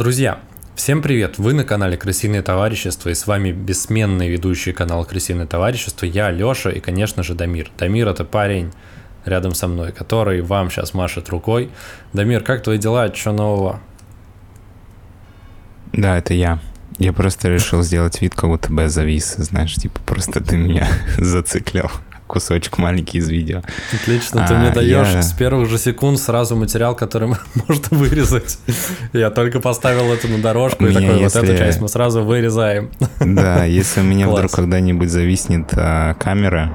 Друзья, всем привет! Вы на канале Крысиное товарищество и с вами бессменный ведущий канала Крысиное товарищество. Я Лёша и, конечно же, Дамир. Дамир это парень рядом со мной, который вам сейчас машет рукой. Дамир, как твои дела? Что нового? Да, это я. Я просто решил сделать вид, как будто бы я завис, знаешь, типа просто ты меня зациклил кусочек маленький из видео. Отлично, ты а, мне даешь я... с первых же секунд сразу материал, который можно вырезать. Я только поставил это на дорожку и такой, если... вот эту часть мы сразу вырезаем. Да, если у меня вдруг когда-нибудь зависнет а, камера,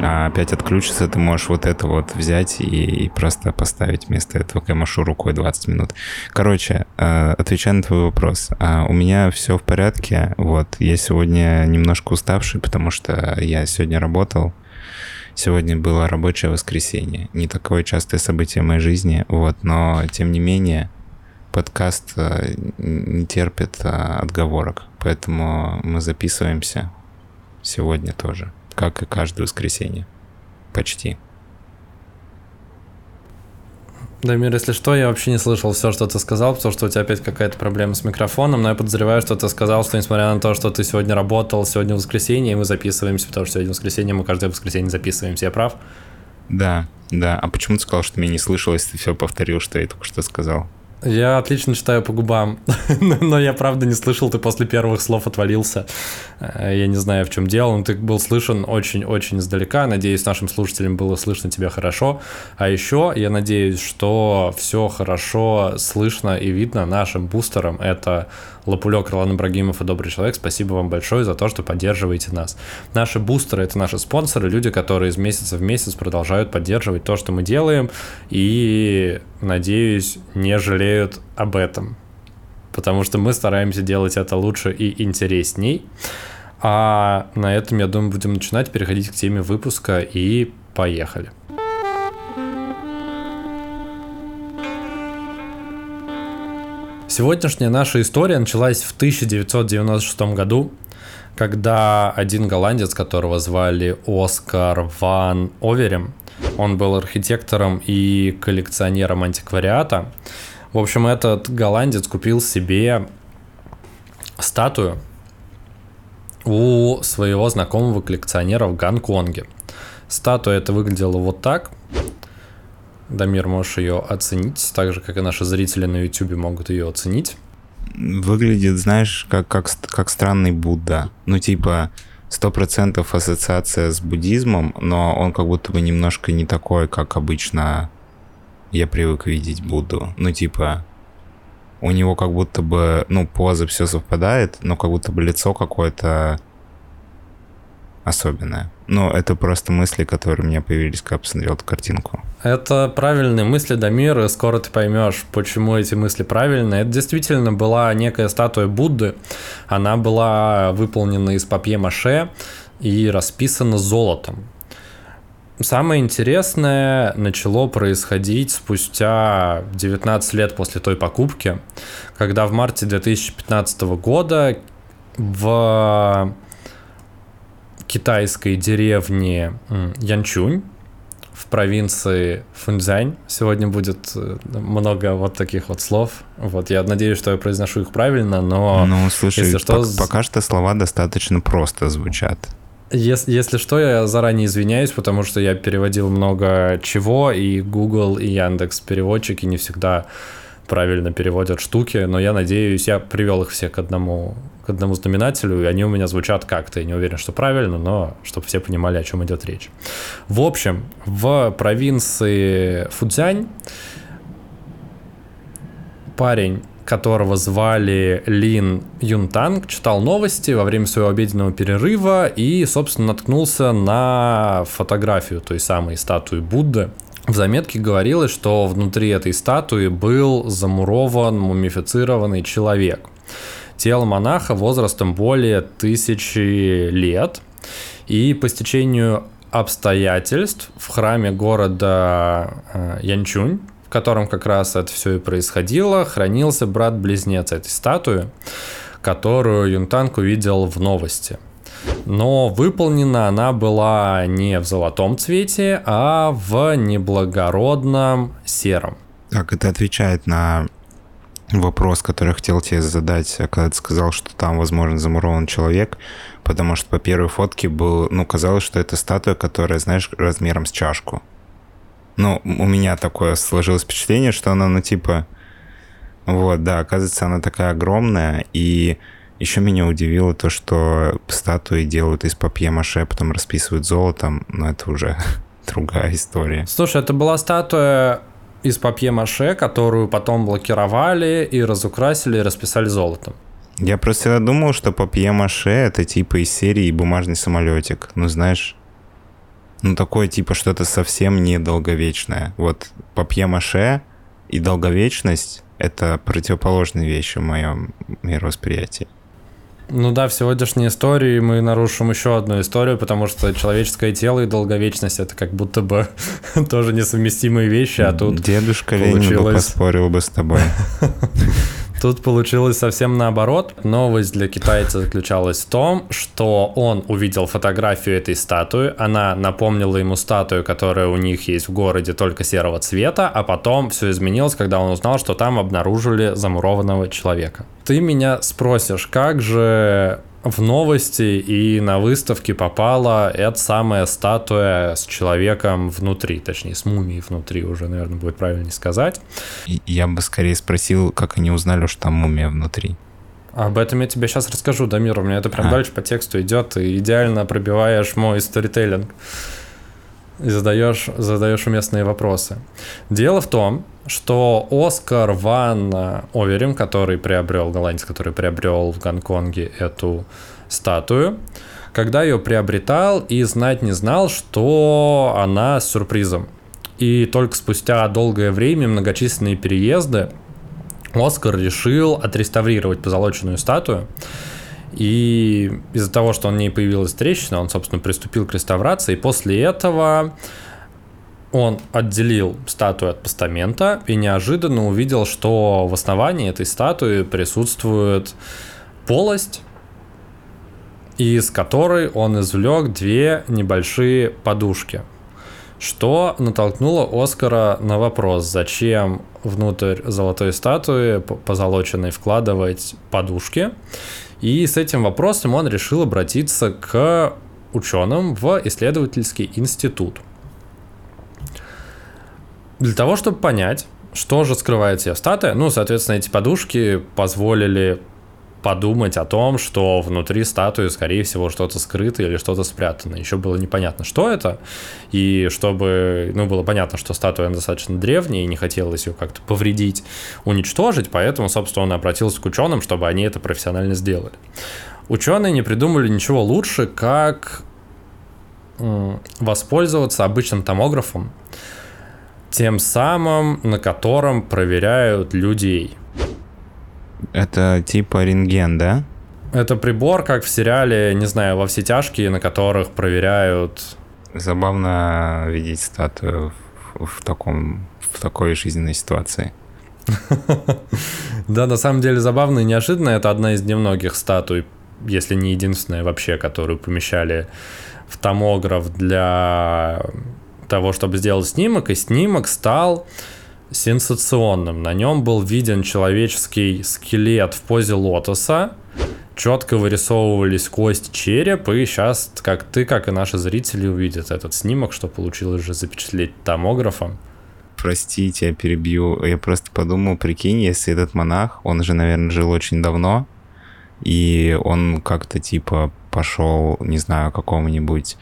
а опять отключится, ты можешь вот это вот взять и, и просто поставить вместо этого, я машу рукой 20 минут. Короче, э, отвечая на твой вопрос, э, у меня все в порядке, вот, я сегодня немножко уставший, потому что я сегодня работал, Сегодня было рабочее воскресенье. Не такое частое событие в моей жизни, вот, но тем не менее подкаст э, не терпит э, отговорок, поэтому мы записываемся сегодня тоже, как и каждое воскресенье. Почти. Дамир, если что, я вообще не слышал все, что ты сказал, потому что у тебя опять какая-то проблема с микрофоном, но я подозреваю, что ты сказал, что несмотря на то, что ты сегодня работал, сегодня воскресенье, и мы записываемся, потому что сегодня воскресенье, мы каждое воскресенье записываемся, я прав? Да, да. А почему ты сказал, что меня не слышал, если ты все повторил, что я только что сказал? Я отлично читаю по губам, но я правда не слышал, ты после первых слов отвалился. Э, я не знаю, в чем дело, но ты был слышен очень-очень издалека. Надеюсь, нашим слушателям было слышно тебя хорошо. А еще я надеюсь, что все хорошо слышно и видно нашим бустерам. Это Лапулек, Ролан Ибрагимов и Добрый Человек, спасибо вам большое за то, что поддерживаете нас. Наши бустеры — это наши спонсоры, люди, которые из месяца в месяц продолжают поддерживать то, что мы делаем, и, надеюсь, не жалеют об этом. Потому что мы стараемся делать это лучше и интересней. А на этом, я думаю, будем начинать, переходить к теме выпуска и поехали. Сегодняшняя наша история началась в 1996 году, когда один голландец, которого звали Оскар Ван Оверем, он был архитектором и коллекционером антиквариата. В общем, этот голландец купил себе статую у своего знакомого коллекционера в Гонконге. Статуя это выглядела вот так. Дамир, можешь ее оценить, так же, как и наши зрители на YouTube могут ее оценить. Выглядит, знаешь, как, как, как странный Будда. Ну, типа, сто процентов ассоциация с буддизмом, но он как будто бы немножко не такой, как обычно я привык видеть Будду. Ну, типа, у него как будто бы, ну, поза все совпадает, но как будто бы лицо какое-то особенное. Ну, это просто мысли, которые у меня появились, когда посмотрел эту картинку. Это правильные мысли, Дамир, и скоро ты поймешь, почему эти мысли правильные. Это действительно была некая статуя Будды. Она была выполнена из папье-маше и расписана золотом. Самое интересное начало происходить спустя 19 лет после той покупки, когда в марте 2015 года в китайской деревни Янчунь в провинции Фунцзянь. Сегодня будет э, много вот таких вот слов. Вот я надеюсь, что я произношу их правильно, но ну, слушай, если что, по- пока что слова достаточно просто звучат. Если, если что, я заранее извиняюсь, потому что я переводил много чего, и Google, и Яндекс переводчики не всегда правильно переводят штуки, но я надеюсь, я привел их все к одному, к одному знаменателю, и они у меня звучат как-то. Я не уверен, что правильно, но чтобы все понимали, о чем идет речь. В общем, в провинции Фудзянь парень которого звали Лин Юнтанг, читал новости во время своего обеденного перерыва и, собственно, наткнулся на фотографию той самой статуи Будды, в заметке говорилось, что внутри этой статуи был замурован мумифицированный человек. Тело монаха возрастом более тысячи лет. И по стечению обстоятельств в храме города э, Янчунь, в котором как раз это все и происходило, хранился брат-близнец этой статуи, которую Юнтанг увидел в новости – но выполнена она была не в золотом цвете, а в неблагородном сером. Так, это отвечает на вопрос, который хотел тебе задать, когда ты сказал, что там, возможно, замурован человек, потому что по первой фотке был, ну, казалось, что это статуя, которая, знаешь, размером с чашку. Ну, у меня такое сложилось впечатление, что она, ну, типа... Вот, да, оказывается, она такая огромная, и еще меня удивило то, что статуи делают из папье-маше, потом расписывают золотом, но это уже другая история. Слушай, это была статуя из папье-маше, которую потом блокировали и разукрасили и расписали золотом. Я просто думал, что папье-маше это типа из серии бумажный самолетик. Ну, знаешь, ну, такое типа что-то совсем недолговечное. Вот папье-маше и долговечность — это противоположные вещи в моем мировосприятии. Ну да, в сегодняшней истории мы нарушим еще одну историю, потому что человеческое тело и долговечность это как будто бы тоже несовместимые вещи, а тут Дедушка получилось... Ленин бы поспорил бы с тобой. Тут получилось совсем наоборот. Новость для китайца заключалась в том, что он увидел фотографию этой статуи, она напомнила ему статую, которая у них есть в городе только серого цвета, а потом все изменилось, когда он узнал, что там обнаружили замурованного человека. Ты меня спросишь, как же в новости и на выставке попала эта самая статуя с человеком внутри, точнее, с мумией внутри уже, наверное, будет правильнее сказать. Я бы скорее спросил, как они узнали, что там мумия внутри. Об этом я тебе сейчас расскажу, Дамир, у меня это прям а. дальше по тексту идет, и идеально пробиваешь мой сторителлинг и задаешь, задаешь уместные вопросы. Дело в том, что Оскар Ван Оверим, который приобрел, голландец, который приобрел в Гонконге эту статую, когда ее приобретал и знать не знал, что она с сюрпризом. И только спустя долгое время, многочисленные переезды, Оскар решил отреставрировать позолоченную статую. И из-за того, что у ней появилась трещина, он, собственно, приступил к реставрации. И после этого он отделил статую от постамента и неожиданно увидел, что в основании этой статуи присутствует полость, из которой он извлек две небольшие подушки. Что натолкнуло Оскара на вопрос, зачем внутрь золотой статуи позолоченной вкладывать подушки. И с этим вопросом он решил обратиться к ученым в исследовательский институт. Для того, чтобы понять, что же скрывает себе статуя, ну, соответственно, эти подушки позволили подумать о том, что внутри статуи, скорее всего, что-то скрыто или что-то спрятано. Еще было непонятно, что это. И чтобы, ну, было понятно, что статуя достаточно древняя, и не хотелось ее как-то повредить, уничтожить, поэтому, собственно, он обратился к ученым, чтобы они это профессионально сделали. Ученые не придумали ничего лучше, как воспользоваться обычным томографом, тем самым, на котором проверяют людей. Это типа рентген, да? Это прибор, как в сериале, не знаю, во все тяжкие, на которых проверяют... Забавно видеть статую в, в таком, в такой жизненной ситуации. Да, на самом деле забавно и неожиданно. Это одна из немногих статуй, если не единственная вообще, которую помещали в томограф для того, чтобы сделать снимок, и снимок стал сенсационным. На нем был виден человеческий скелет в позе лотоса, четко вырисовывались кости череп, и сейчас как ты, как и наши зрители увидят этот снимок, что получилось же запечатлеть томографом. Простите, я перебью. Я просто подумал, прикинь, если этот монах, он же, наверное, жил очень давно, и он как-то типа пошел, не знаю, какому-нибудь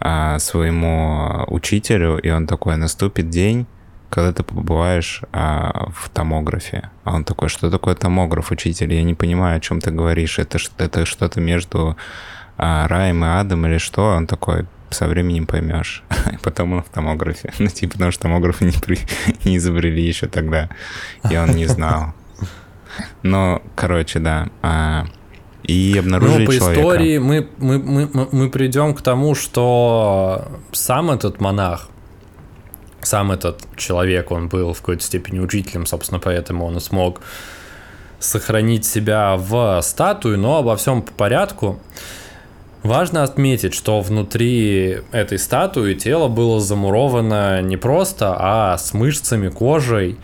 а, своему учителю, и он такой, наступит день, когда ты побываешь а, в томографе. А он такой, что такое томограф, учитель? Я не понимаю, о чем ты говоришь. Это, это что-то между а, раем и адом или что? Он такой, со временем поймешь. Потом он в томографе. Ну, типа, потому что томографы не, при... не изобрели еще тогда, и он не знал. Но, короче, да. А, и обнаружили ну, по человека. истории мы, мы, мы, мы придем к тому, что сам этот монах, сам этот человек, он был в какой-то степени учителем, собственно, поэтому он смог сохранить себя в статую, но обо всем по порядку. Важно отметить, что внутри этой статуи тело было замуровано не просто, а с мышцами, кожей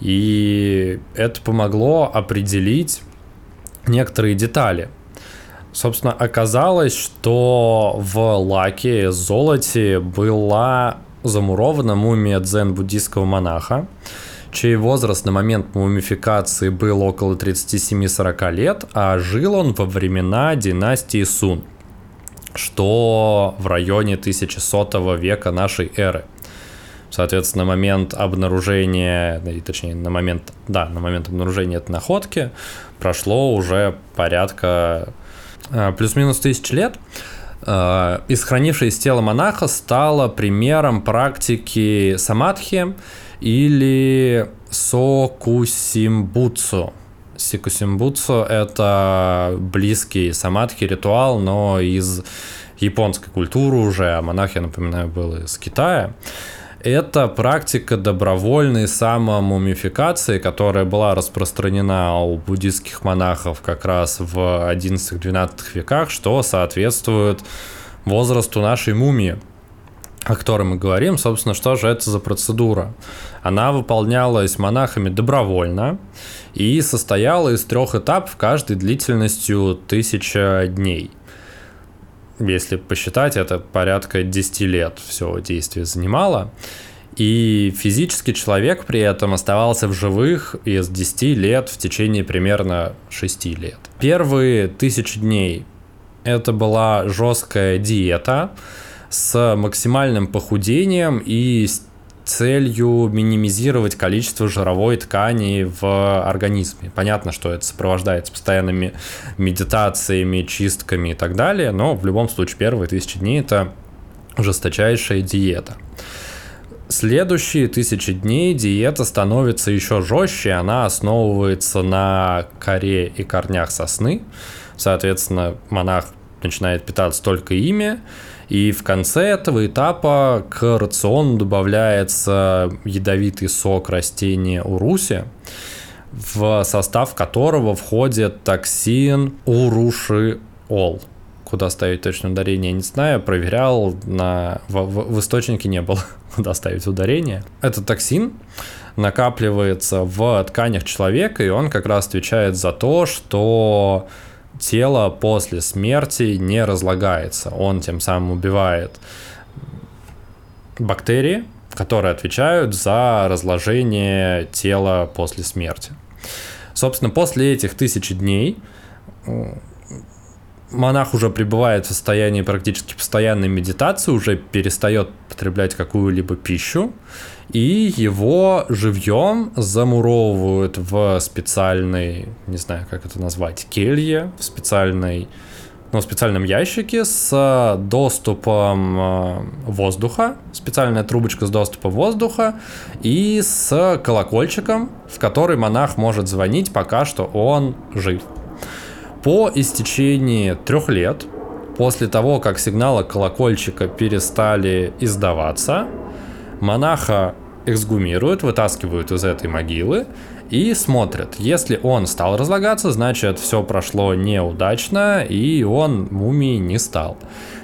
И это помогло определить некоторые детали. Собственно, оказалось, что в лаке, золоте была замурована мумия дзен-буддийского монаха, чей возраст на момент мумификации был около 37-40 лет, а жил он во времена династии Сун, что в районе 1100 века нашей эры. Соответственно, на момент обнаружения, точнее, на момент, да, на момент обнаружения этой находки прошло уже порядка э, плюс-минус тысяч лет. Э, и сохранившееся тело монаха стало примером практики самадхи или сокусимбуцу. Сикусимбуцу – это близкий самадхи ритуал, но из японской культуры уже, а монах, я напоминаю, был из Китая. Это практика добровольной самомумификации, которая была распространена у буддийских монахов как раз в 11-12 веках, что соответствует возрасту нашей мумии о которой мы говорим, собственно, что же это за процедура? Она выполнялась монахами добровольно и состояла из трех этапов, каждой длительностью тысяча дней. Если посчитать, это порядка 10 лет все действие занимало. И физически человек при этом оставался в живых из 10 лет в течение примерно 6 лет. Первые тысячи дней это была жесткая диета, с максимальным похудением и с целью минимизировать количество жировой ткани в организме. Понятно, что это сопровождается постоянными медитациями, чистками и так далее, но в любом случае первые тысячи дней это жесточайшая диета. Следующие тысячи дней диета становится еще жестче, она основывается на коре и корнях сосны. Соответственно, монах начинает питаться только ими, и в конце этого этапа к рациону добавляется ядовитый сок растения уруси, в состав которого входит токсин урушиол. Куда ставить точное ударение, не знаю. Проверял, на... в, в, в источнике не было, куда ставить ударение. Этот токсин накапливается в тканях человека, и он как раз отвечает за то, что тело после смерти не разлагается. Он тем самым убивает бактерии, которые отвечают за разложение тела после смерти. Собственно, после этих тысячи дней монах уже пребывает в состоянии практически постоянной медитации, уже перестает потреблять какую-либо пищу, и его живьем замуровывают в специальной, не знаю, как это назвать, келье, в специальной ну, в специальном ящике с доступом э, воздуха, специальная трубочка с доступом воздуха и с колокольчиком, в который монах может звонить, пока что он жив. По истечении трех лет, после того, как сигналы колокольчика перестали издаваться, монаха эксгумируют, вытаскивают из этой могилы и смотрят. Если он стал разлагаться, значит все прошло неудачно и он мумией не стал.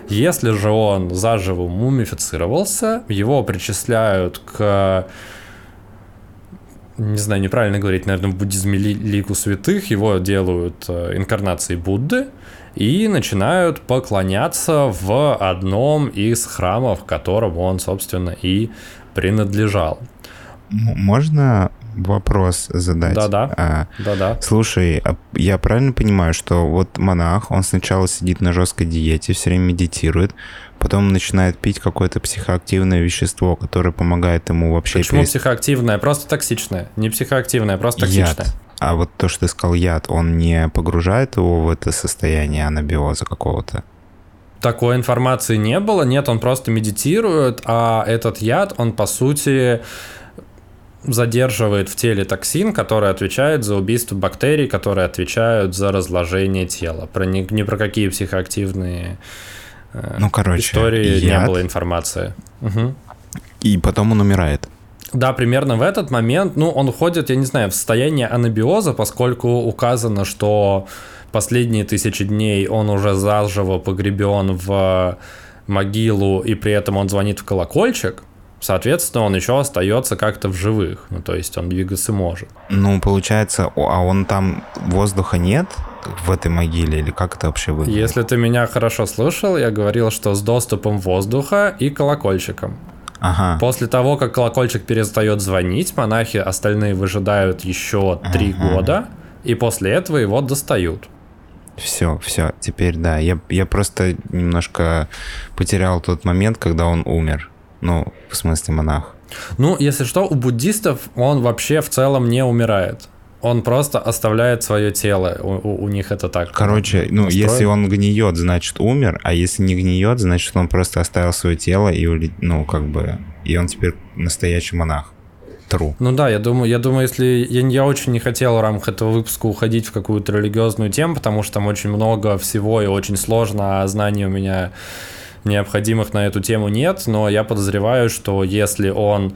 Если же он заживо мумифицировался, его причисляют к не знаю, неправильно говорить, наверное, в буддизме ли, лику святых, его делают э, инкарнацией Будды и начинают поклоняться в одном из храмов, которому он, собственно, и принадлежал. Можно вопрос задать? Да-да. А, Да-да. Слушай, а я правильно понимаю, что вот монах, он сначала сидит на жесткой диете, все время медитирует, потом начинает пить какое-то психоактивное вещество, которое помогает ему вообще... Почему перест... психоактивное? Просто токсичное. Не психоактивное, просто токсичное. Яд. А вот то, что ты сказал яд, он не погружает его в это состояние анабиоза какого-то? Такой информации не было, нет, он просто медитирует, а этот яд, он по сути задерживает в теле токсин, который отвечает за убийство бактерий, которые отвечают за разложение тела. Про ни, ни про какие психоактивные э, ну, короче, истории яд, не было информации. Угу. И потом он умирает. Да, примерно в этот момент, ну, он уходит, я не знаю, в состояние анабиоза, поскольку указано, что последние тысячи дней он уже заживо погребен в могилу, и при этом он звонит в колокольчик, Соответственно, он еще остается как-то в живых. Ну, то есть он двигаться может. Ну, получается, а он там воздуха нет? в этой могиле, или как это вообще выглядит? Если ты меня хорошо слышал, я говорил, что с доступом воздуха и колокольчиком. Ага. После того, как колокольчик перестает звонить, монахи остальные выжидают еще три ага. года, и после этого его достают. Все, все, теперь да. Я, я просто немножко потерял тот момент, когда он умер. Ну, в смысле монах. Ну, если что, у буддистов он вообще в целом не умирает. Он просто оставляет свое тело. У, у, у них это так. Короче, ну, настроено. если он гниет, значит умер, а если не гниет, значит он просто оставил свое тело и, ну, как бы, и он теперь настоящий монах. True. Ну да, я думаю, я думаю, если я, я очень не хотел в рамках этого выпуска уходить в какую-то религиозную тему, потому что там очень много всего и очень сложно, а знаний у меня необходимых на эту тему нет, но я подозреваю, что если он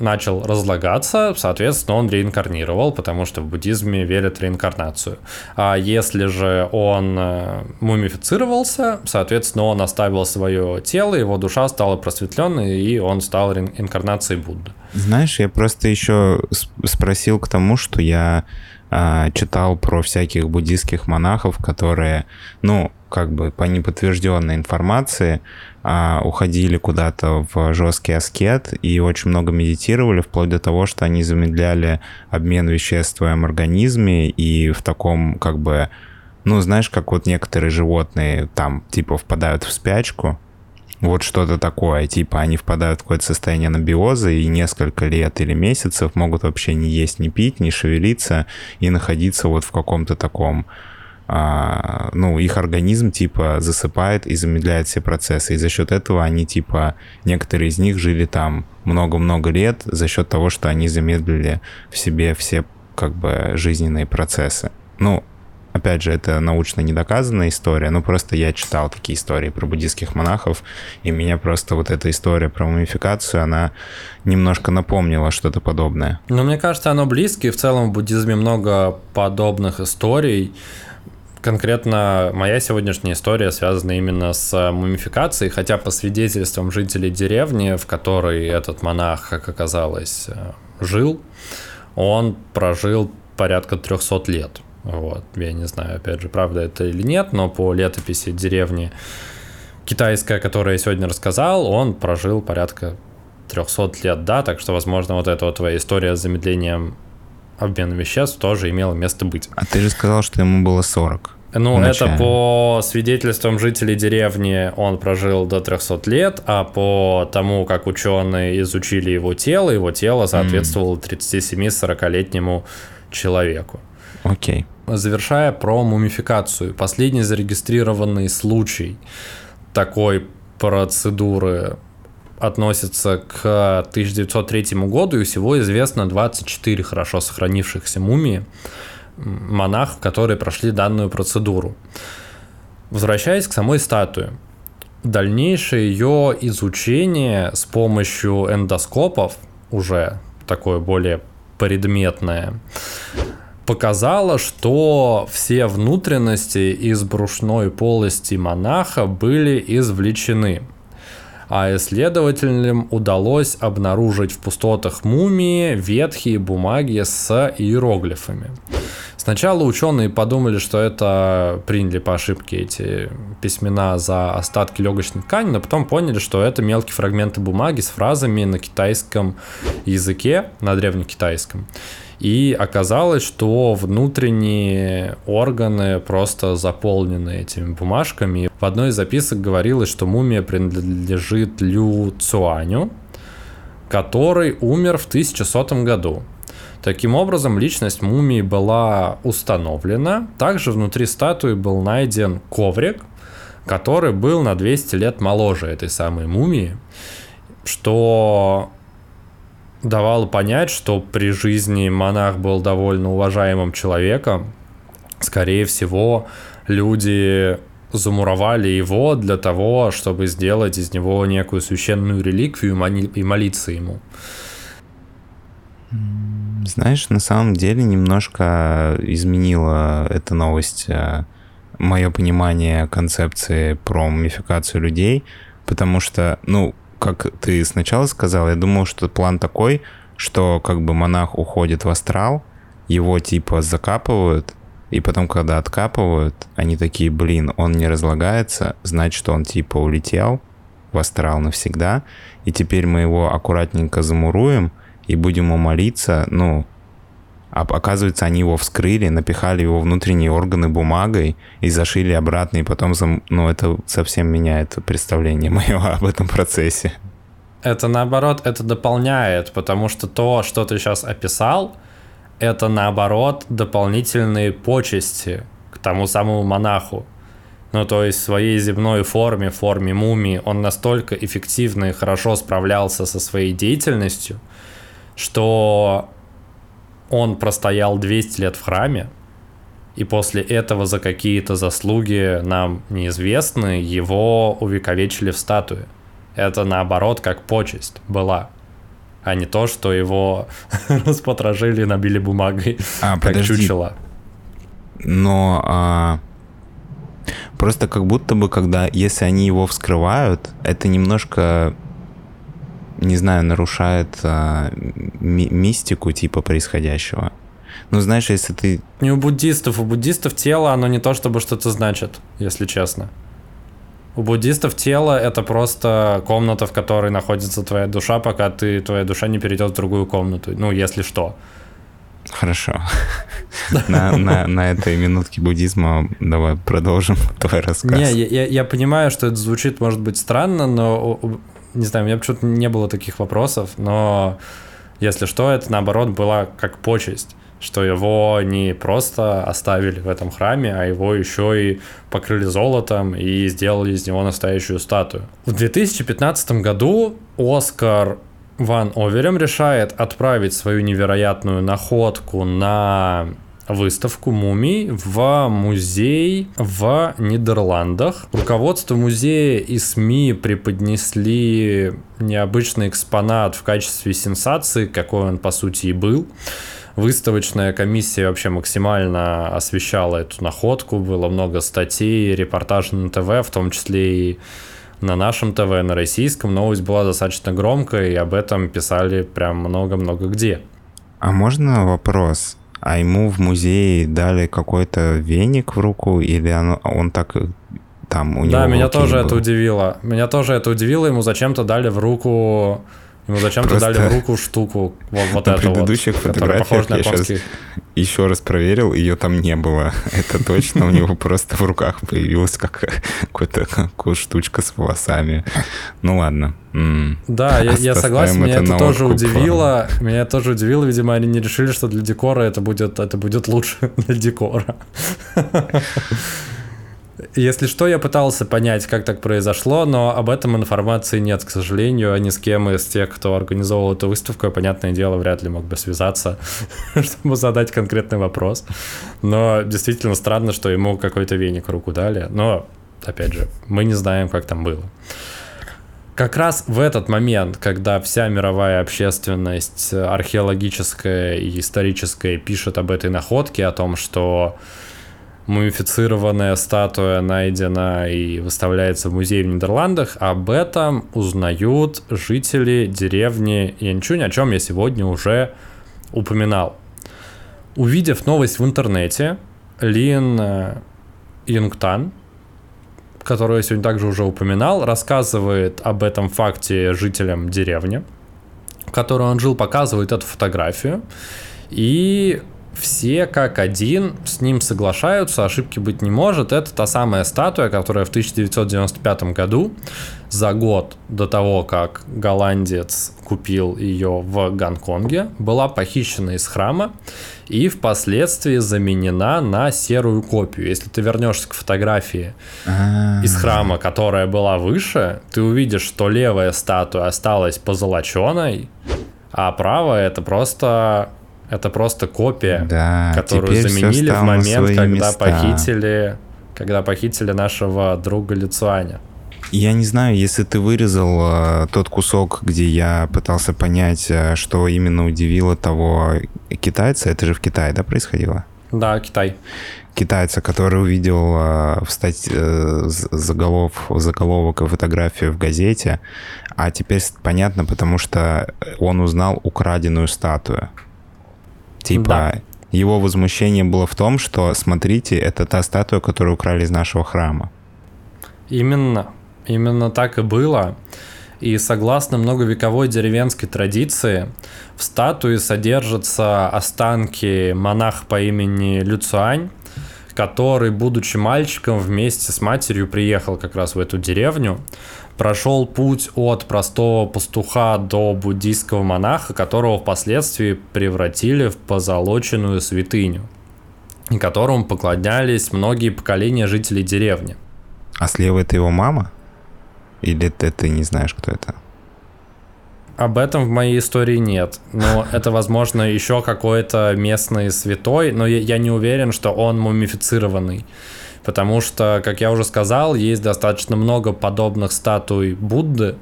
начал разлагаться, соответственно, он реинкарнировал, потому что в буддизме верят в реинкарнацию. А если же он э, мумифицировался, соответственно, он оставил свое тело, его душа стала просветленной, и он стал реинкарнацией Будды. Знаешь, я просто еще спросил к тому, что я а, читал про всяких буддийских монахов, которые, ну, как бы по неподтвержденной информации, а, уходили куда-то в жесткий аскет и очень много медитировали, вплоть до того, что они замедляли обмен веществ в твоем организме и в таком как бы, ну, знаешь, как вот некоторые животные там типа впадают в спячку, вот что-то такое, типа они впадают в какое-то состояние анабиоза и несколько лет или месяцев могут вообще не есть, не пить, не шевелиться и находиться вот в каком-то таком а, ну, их организм, типа, засыпает и замедляет все процессы. И за счет этого они, типа, некоторые из них жили там много-много лет за счет того, что они замедлили в себе все, как бы, жизненные процессы. Ну, опять же, это научно недоказанная история, но просто я читал такие истории про буддийских монахов, и меня просто вот эта история про мумификацию, она немножко напомнила что-то подобное. Ну, мне кажется, оно близко, и в целом в буддизме много подобных историй, Конкретно моя сегодняшняя история связана именно с мумификацией, хотя по свидетельствам жителей деревни, в которой этот монах, как оказалось, э, жил, он прожил порядка 300 лет. Вот. Я не знаю, опять же, правда это или нет, но по летописи деревни китайская, которую я сегодня рассказал, он прожил порядка 300 лет, да, так что, возможно, вот эта вот твоя история с замедлением обмена веществ тоже имело место быть. А ты же сказал, что ему было 40. Ну, это по свидетельствам жителей деревни он прожил до 300 лет, а по тому, как ученые изучили его тело, его тело соответствовало mm. 37-40-летнему человеку. Окей. Okay. Завершая про мумификацию. Последний зарегистрированный случай такой процедуры относится к 1903 году, и всего известно 24 хорошо сохранившихся мумии монахов, которые прошли данную процедуру. Возвращаясь к самой статуе. Дальнейшее ее изучение с помощью эндоскопов, уже такое более предметное, показало, что все внутренности из брюшной полости монаха были извлечены – а исследователям удалось обнаружить в пустотах мумии ветхие бумаги с иероглифами. Сначала ученые подумали, что это приняли по ошибке эти письмена за остатки легочной ткани, но потом поняли, что это мелкие фрагменты бумаги с фразами на китайском языке, на древнекитайском. И оказалось, что внутренние органы просто заполнены этими бумажками. В одной из записок говорилось, что мумия принадлежит Лю Цуаню, который умер в 1100 году. Таким образом, личность мумии была установлена. Также внутри статуи был найден коврик, который был на 200 лет моложе этой самой мумии, что давало понять, что при жизни монах был довольно уважаемым человеком. Скорее всего, люди замуровали его для того, чтобы сделать из него некую священную реликвию и молиться ему. Знаешь, на самом деле немножко изменила эта новость э, мое понимание концепции про мумификацию людей, потому что, ну, как ты сначала сказал, я думал, что план такой, что как бы монах уходит в астрал, его типа закапывают, и потом, когда откапывают, они такие, блин, он не разлагается, значит, он типа улетел в астрал навсегда, и теперь мы его аккуратненько замуруем и будем ему молиться, ну, а оказывается, они его вскрыли, напихали его внутренние органы бумагой и зашили обратно, и потом, зам... ну, это совсем меняет представление мое об этом процессе. Это наоборот, это дополняет, потому что то, что ты сейчас описал, это наоборот дополнительные почести к тому самому монаху. Ну, то есть в своей земной форме, форме мумии, он настолько эффективно и хорошо справлялся со своей деятельностью, что он простоял 200 лет в храме, и после этого за какие-то заслуги нам неизвестны его увековечили в статуе. Это наоборот как почесть была а не то, что его распотрошили и набили бумагой, а, как подожди. чучело. Но а, просто как будто бы, когда, если они его вскрывают, это немножко, не знаю, нарушает а, ми- мистику типа происходящего. Ну, знаешь, если ты... Не у буддистов. У буддистов тело, оно не то, чтобы что-то значит, если честно. У буддистов тело — это просто комната, в которой находится твоя душа, пока ты, твоя душа не перейдет в другую комнату. Ну, если что. Хорошо. На, на, на этой минутке буддизма давай продолжим твой рассказ. Не, я, я понимаю, что это звучит, может быть, странно, но не знаю, у меня почему-то не было таких вопросов, но если что, это наоборот была как почесть что его не просто оставили в этом храме, а его еще и покрыли золотом и сделали из него настоящую статую. В 2015 году Оскар Ван Оверем решает отправить свою невероятную находку на выставку мумий в музей в Нидерландах. Руководство музея и СМИ преподнесли необычный экспонат в качестве сенсации, какой он по сути и был. Выставочная комиссия вообще максимально освещала эту находку, было много статей, репортажей на ТВ, в том числе и на нашем ТВ, на российском. Новость была достаточно громкая, и об этом писали прям много-много где. А можно вопрос? А ему в музее дали какой-то веник в руку, или оно, он так там у него Да, меня тоже это удивило. Меня тоже это удивило, ему зачем-то дали в руку Ему зачем-то дали в руку штуку, вот, вот на эту предыдущих вот, фотографиях я сейчас еще раз проверил, ее там не было. Это точно, у него просто в руках появилась как какая-то штучка с волосами. Ну ладно. Да, я, я согласен, меня это тоже удивило. Меня тоже удивило, видимо, они не решили, что для декора это будет, это будет лучше для декора. Если что, я пытался понять, как так произошло, но об этом информации нет, к сожалению. А ни с кем из тех, кто организовал эту выставку, я, понятное дело, вряд ли мог бы связаться, чтобы задать конкретный вопрос. Но действительно странно, что ему какой-то веник руку дали. Но, опять же, мы не знаем, как там было. Как раз в этот момент, когда вся мировая общественность археологическая и историческая пишет об этой находке, о том, что мумифицированная статуя найдена и выставляется в музее в Нидерландах, об этом узнают жители деревни Янчунь, о чем я сегодня уже упоминал. Увидев новость в интернете, Лин э, Юнгтан, которую я сегодня также уже упоминал, рассказывает об этом факте жителям деревни, в которой он жил, показывает эту фотографию. И все как один с ним соглашаются, ошибки быть не может. Это та самая статуя, которая в 1995 году, за год до того, как голландец купил ее в Гонконге, была похищена из храма и впоследствии заменена на серую копию. Если ты вернешься к фотографии из храма, которая была выше, ты увидишь, что левая статуя осталась позолоченной, а правая это просто это просто копия, да, которую заменили в момент, когда места. похитили, когда похитили нашего друга Лицуаня. Я не знаю, если ты вырезал э, тот кусок, где я пытался понять, э, что именно удивило того китайца, это же в Китае, да, происходило? Да, Китай. Китайца, который увидел э, в стать, э, заголов, заголовок и фотографию в газете, а теперь понятно, потому что он узнал украденную статую. Типа, да. его возмущение было в том, что, смотрите, это та статуя, которую украли из нашего храма. Именно. Именно так и было. И согласно многовековой деревенской традиции, в статуе содержатся останки монаха по имени Люцуань, который, будучи мальчиком, вместе с матерью приехал как раз в эту деревню, прошел путь от простого пастуха до буддийского монаха, которого впоследствии превратили в позолоченную святыню, и которому поклонялись многие поколения жителей деревни. А слева это его мама? Или ты, ты не знаешь, кто это? Об этом в моей истории нет. Но это, возможно, еще какой-то местный святой, но я не уверен, что он мумифицированный. Потому что, как я уже сказал, есть достаточно много подобных статуй Будды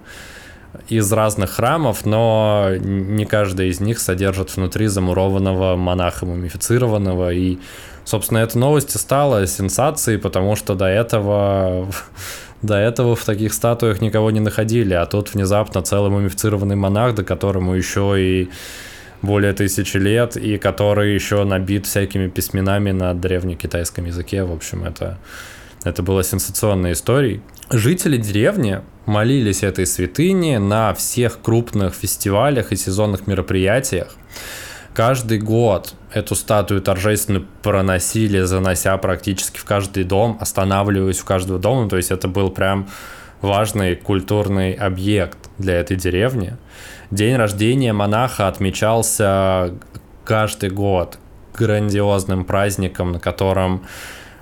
из разных храмов, но не каждая из них содержит внутри замурованного монаха мумифицированного. И, собственно, эта новость и стала сенсацией, потому что до этого до этого в таких статуях никого не находили, а тут внезапно целый мумифицированный монах, до которому еще и более тысячи лет, и который еще набит всякими письменами на древнекитайском языке. В общем, это, это было сенсационной историей. Жители деревни молились этой святыне на всех крупных фестивалях и сезонных мероприятиях. Каждый год эту статую торжественно проносили, занося практически в каждый дом, останавливаясь в каждого дома. То есть это был прям важный культурный объект для этой деревни. День рождения монаха отмечался каждый год грандиозным праздником, на котором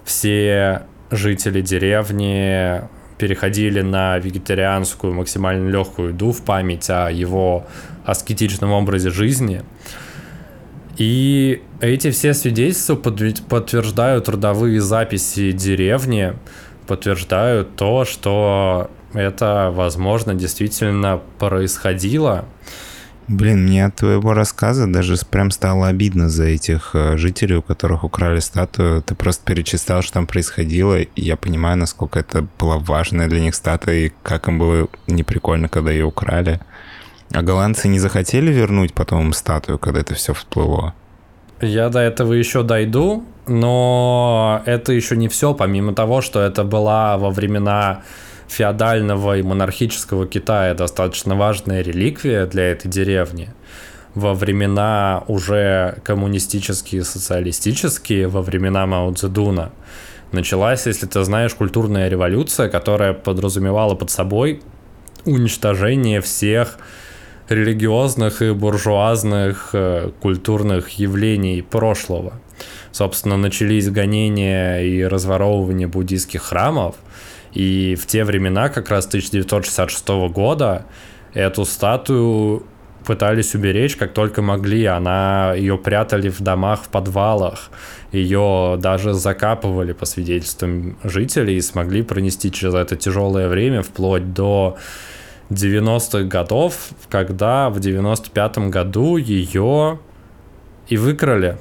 все жители деревни переходили на вегетарианскую максимально легкую еду в память о его аскетичном образе жизни. И эти все свидетельства подтверждают трудовые записи деревни, подтверждают то, что это, возможно, действительно происходило. Блин, мне от твоего рассказа даже прям стало обидно за этих э, жителей, у которых украли статую. Ты просто перечислял, что там происходило, и я понимаю, насколько это была важная для них статуя, и как им было неприкольно, когда ее украли. А голландцы не захотели вернуть потом статую, когда это все всплыло? Я до этого еще дойду, но это еще не все, помимо того, что это была во времена феодального и монархического Китая достаточно важная реликвия для этой деревни. Во времена уже коммунистические, социалистические, во времена Мао Цзэдуна, началась, если ты знаешь, культурная революция, которая подразумевала под собой уничтожение всех религиозных и буржуазных э, культурных явлений прошлого. Собственно, начались гонения и разворовывание буддийских храмов, и в те времена, как раз 1966 года, эту статую пытались уберечь как только могли. Она ее прятали в домах, в подвалах. Ее даже закапывали по свидетельствам жителей и смогли пронести через это тяжелое время вплоть до 90-х годов, когда в 95-м году ее и выкрали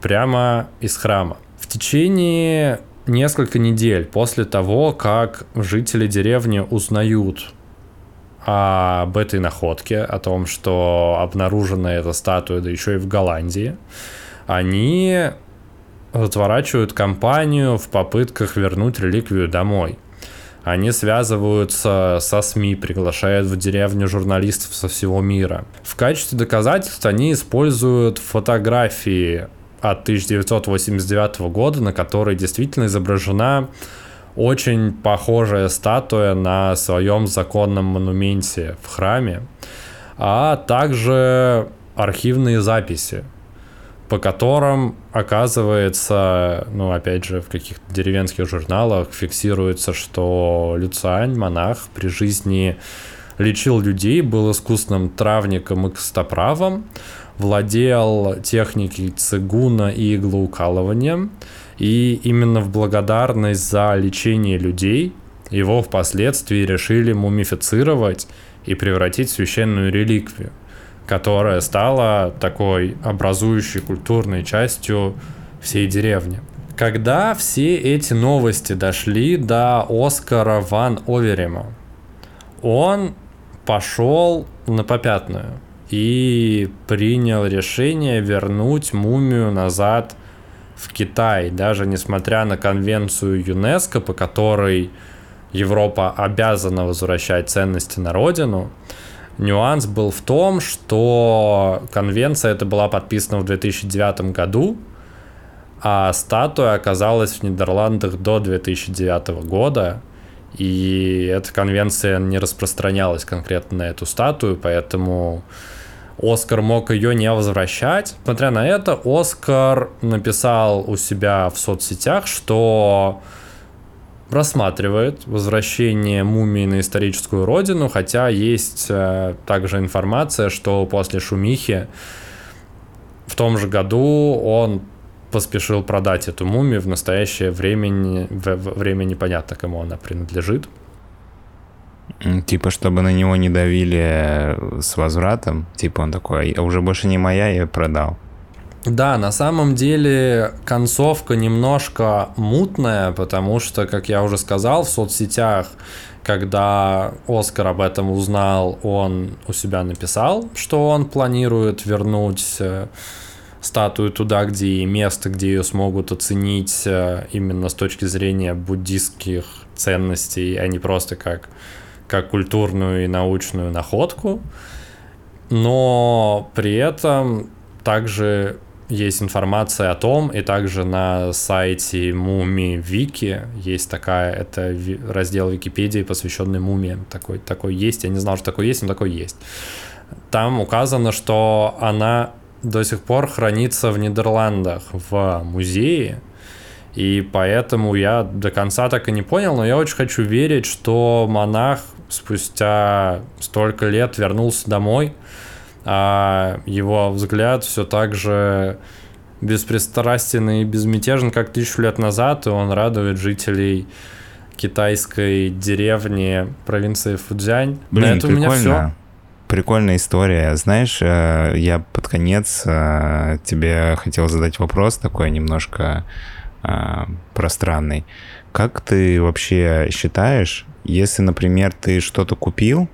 прямо из храма. В течение несколько недель после того, как жители деревни узнают об этой находке, о том, что обнаружена эта статуя, да еще и в Голландии, они разворачивают кампанию в попытках вернуть реликвию домой. Они связываются со СМИ, приглашают в деревню журналистов со всего мира. В качестве доказательств они используют фотографии от 1989 года, на которой действительно изображена очень похожая статуя на своем законном монументе в храме, а также архивные записи по которым, оказывается, ну, опять же, в каких-то деревенских журналах фиксируется, что Люциань, монах, при жизни лечил людей, был искусным травником и костоправом, владел техникой цигуна и иглоукалывания, и именно в благодарность за лечение людей его впоследствии решили мумифицировать и превратить в священную реликвию которая стала такой образующей культурной частью всей деревни. Когда все эти новости дошли до Оскара Ван Оверема, он пошел на попятную и принял решение вернуть мумию назад в Китай, даже несмотря на конвенцию ЮНЕСКО, по которой Европа обязана возвращать ценности на родину. Нюанс был в том, что конвенция эта была подписана в 2009 году, а статуя оказалась в Нидерландах до 2009 года, и эта конвенция не распространялась конкретно на эту статую, поэтому Оскар мог ее не возвращать. Смотря на это, Оскар написал у себя в соцсетях, что рассматривает возвращение мумии на историческую родину, хотя есть э, также информация, что после шумихи в том же году он поспешил продать эту мумию в настоящее время, время непонятно кому она принадлежит. Типа, чтобы на него не давили э, с возвратом. Типа он такой, а уже больше не моя, я продал. Да, на самом деле концовка немножко мутная, потому что, как я уже сказал, в соцсетях, когда Оскар об этом узнал, он у себя написал, что он планирует вернуть э, статую туда, где и место, где ее смогут оценить э, именно с точки зрения буддистских ценностей, а не просто как, как культурную и научную находку. Но при этом также есть информация о том, и также на сайте Муми Вики есть такая, это раздел Википедии, посвященный мумиям. Такой, такой есть, я не знал, что такой есть, но такой есть. Там указано, что она до сих пор хранится в Нидерландах в музее, и поэтому я до конца так и не понял, но я очень хочу верить, что монах спустя столько лет вернулся домой, а его взгляд все так же беспристрастен и безмятежен, как тысячу лет назад, и он радует жителей китайской деревни провинции Фудзянь. Блин, На это прикольно. у меня все. Прикольная история. Знаешь, э, я под конец э, тебе хотел задать вопрос такой немножко э, пространный. Как ты вообще считаешь, если, например, ты что-то купил,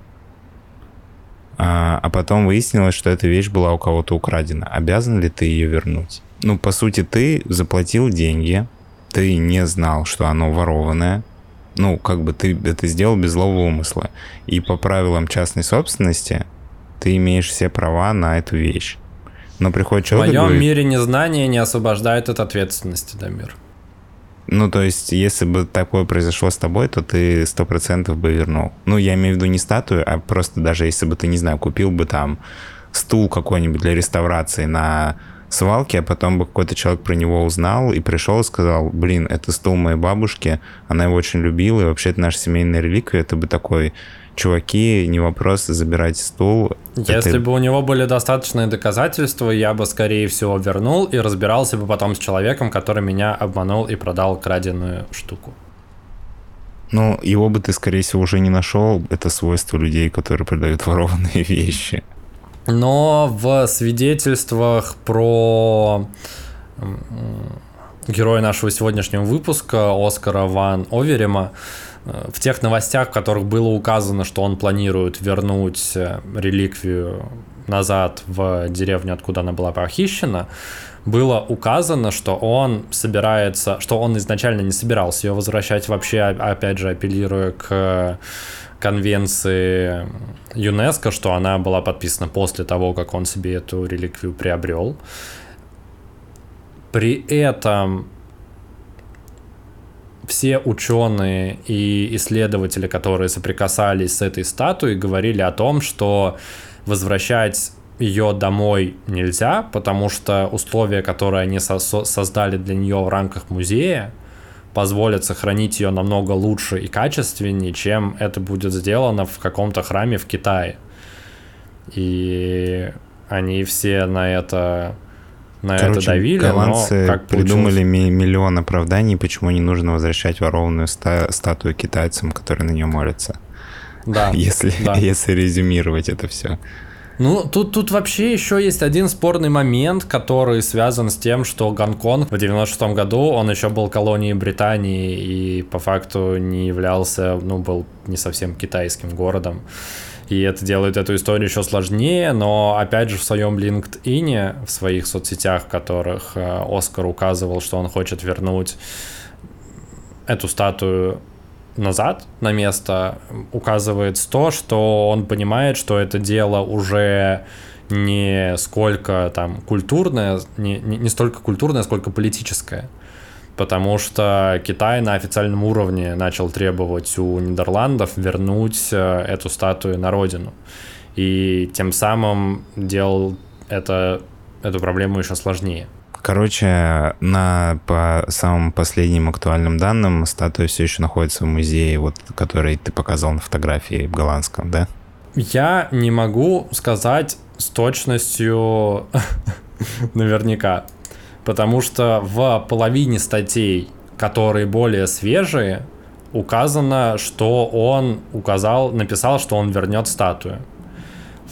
а, а потом выяснилось, что эта вещь была у кого-то украдена. Обязан ли ты ее вернуть? Ну, по сути, ты заплатил деньги, ты не знал, что оно ворованное, ну, как бы ты это сделал без злого умысла. И по правилам частной собственности ты имеешь все права на эту вещь. Но приходит человек... В моем говорит, мире незнание не освобождает от ответственности, Дамир. Ну, то есть, если бы такое произошло с тобой, то ты сто процентов бы вернул. Ну, я имею в виду не статую, а просто даже если бы ты, не знаю, купил бы там стул какой-нибудь для реставрации на свалке, а потом бы какой-то человек про него узнал и пришел и сказал, блин, это стул моей бабушки, она его очень любила, и вообще это наша семейная реликвия, это бы такой чуваки, не вопрос, забирайте стул. Если это... бы у него были достаточные доказательства, я бы, скорее всего, вернул и разбирался бы потом с человеком, который меня обманул и продал краденую штуку. Ну, его бы ты, скорее всего, уже не нашел. Это свойство людей, которые продают ворованные вещи. Но в свидетельствах про героя нашего сегодняшнего выпуска Оскара Ван Оверема в тех новостях, в которых было указано, что он планирует вернуть э, реликвию назад в деревню, откуда она была похищена, было указано, что он собирается, что он изначально не собирался ее возвращать вообще, опять же, апеллируя к конвенции ЮНЕСКО, что она была подписана после того, как он себе эту реликвию приобрел. При этом все ученые и исследователи, которые соприкасались с этой статуей, говорили о том, что возвращать ее домой нельзя, потому что условия, которые они со создали для нее в рамках музея, позволят сохранить ее намного лучше и качественнее, чем это будет сделано в каком-то храме в Китае. И они все на это на Короче, это давили, голландцы но как придумали ми- миллион оправданий, почему не нужно возвращать ворованную ста- статую китайцам, которые на нее молятся. Да. Если, да. если резюмировать это все. Ну, тут, тут вообще еще есть один спорный момент, который связан с тем, что Гонконг в 96 году, он еще был колонией Британии и по факту не являлся, ну, был не совсем китайским городом. И это делает эту историю еще сложнее, но опять же в своем LinkedIn, в своих соцсетях, в которых э, Оскар указывал, что он хочет вернуть эту статую назад на место указывает то, что он понимает, что это дело уже не сколько там культурное, не, не, не столько культурное, сколько политическое. Потому что Китай на официальном уровне начал требовать у Нидерландов вернуть э, эту статую на родину. И тем самым делал это, эту проблему еще сложнее. Короче, на по самым последним актуальным данным статуя все еще находится в музее, вот, который ты показал на фотографии в голландском, да? Я не могу сказать с точностью наверняка, потому что в половине статей, которые более свежие, указано, что он указал, написал, что он вернет статую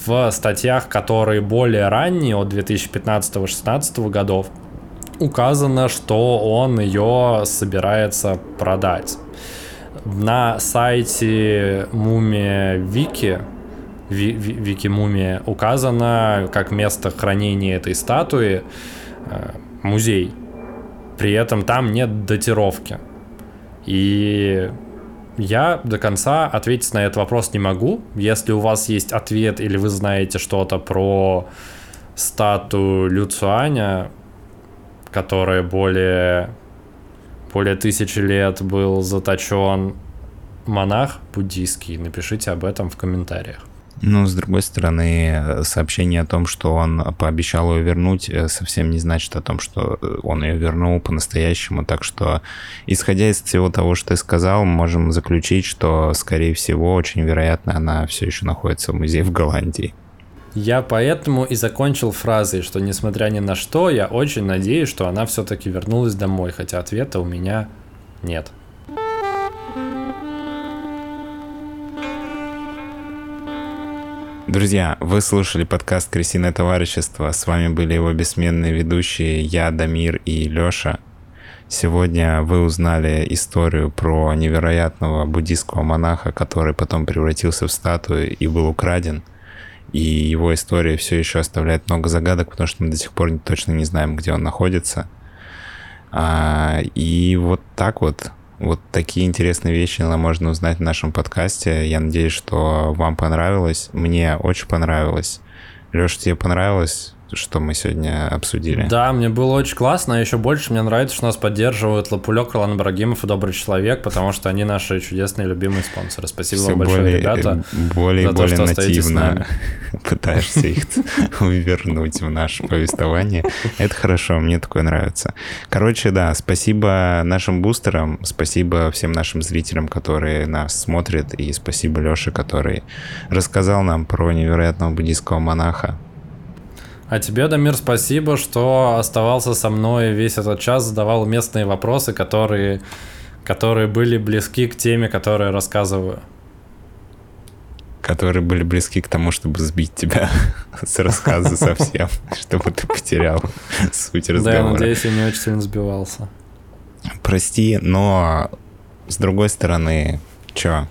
в статьях, которые более ранние, от 2015-2016 годов, указано, что он ее собирается продать. На сайте Мумия Вики, Вики Мумия, указано как место хранения этой статуи э, музей. При этом там нет датировки. И я до конца ответить на этот вопрос не могу. Если у вас есть ответ или вы знаете что-то про статую Люцуаня, которая более, более тысячи лет был заточен монах буддийский, напишите об этом в комментариях. Ну, с другой стороны, сообщение о том, что он пообещал ее вернуть, э, совсем не значит о том, что э, он ее вернул по-настоящему. Так что, исходя из всего того, что ты сказал, можем заключить, что, скорее всего, очень вероятно, она все еще находится в музее в Голландии. Я поэтому и закончил фразой, что несмотря ни на что, я очень надеюсь, что она все-таки вернулась домой, хотя ответа у меня нет. Друзья, вы слушали подкаст «Крысиное товарищество». С вами были его бессменные ведущие я, Дамир и Лёша. Сегодня вы узнали историю про невероятного буддийского монаха, который потом превратился в статую и был украден. И его история все еще оставляет много загадок, потому что мы до сих пор точно не знаем, где он находится. А, и вот так вот вот такие интересные вещи можно узнать в нашем подкасте. Я надеюсь, что вам понравилось. Мне очень понравилось. Леша, тебе понравилось? Что мы сегодня обсудили. Да, мне было очень классно, а еще больше мне нравится, что нас поддерживают Лапулек, Ролан Брагимов и Добрый Человек, потому что они наши чудесные любимые спонсоры. Спасибо Все вам большое, более, ребята. Более и более то, нативно пытаешься их вернуть в наше повествование. Это хорошо, мне такое нравится. Короче, да, спасибо нашим бустерам, спасибо всем нашим зрителям, которые нас смотрят, и спасибо Леше, который рассказал нам про невероятного буддийского монаха. А тебе, Дамир, спасибо, что оставался со мной весь этот час, задавал местные вопросы, которые, которые были близки к теме, которую рассказываю. Которые были близки к тому, чтобы сбить тебя с рассказа совсем, чтобы ты потерял суть разговора. Да, я надеюсь, я не очень сильно сбивался. Прости, но с другой стороны, чё,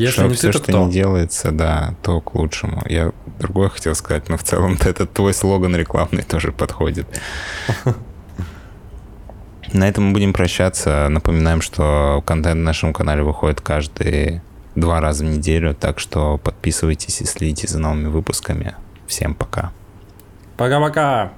если что не все, ты, что кто? не делается, да, то к лучшему. Я другое хотел сказать, но в целом этот твой слоган рекламный тоже подходит. На этом мы будем прощаться. Напоминаем, что контент на нашем канале выходит каждые два раза в неделю, так что подписывайтесь и следите за новыми выпусками. Всем пока. Пока-пока.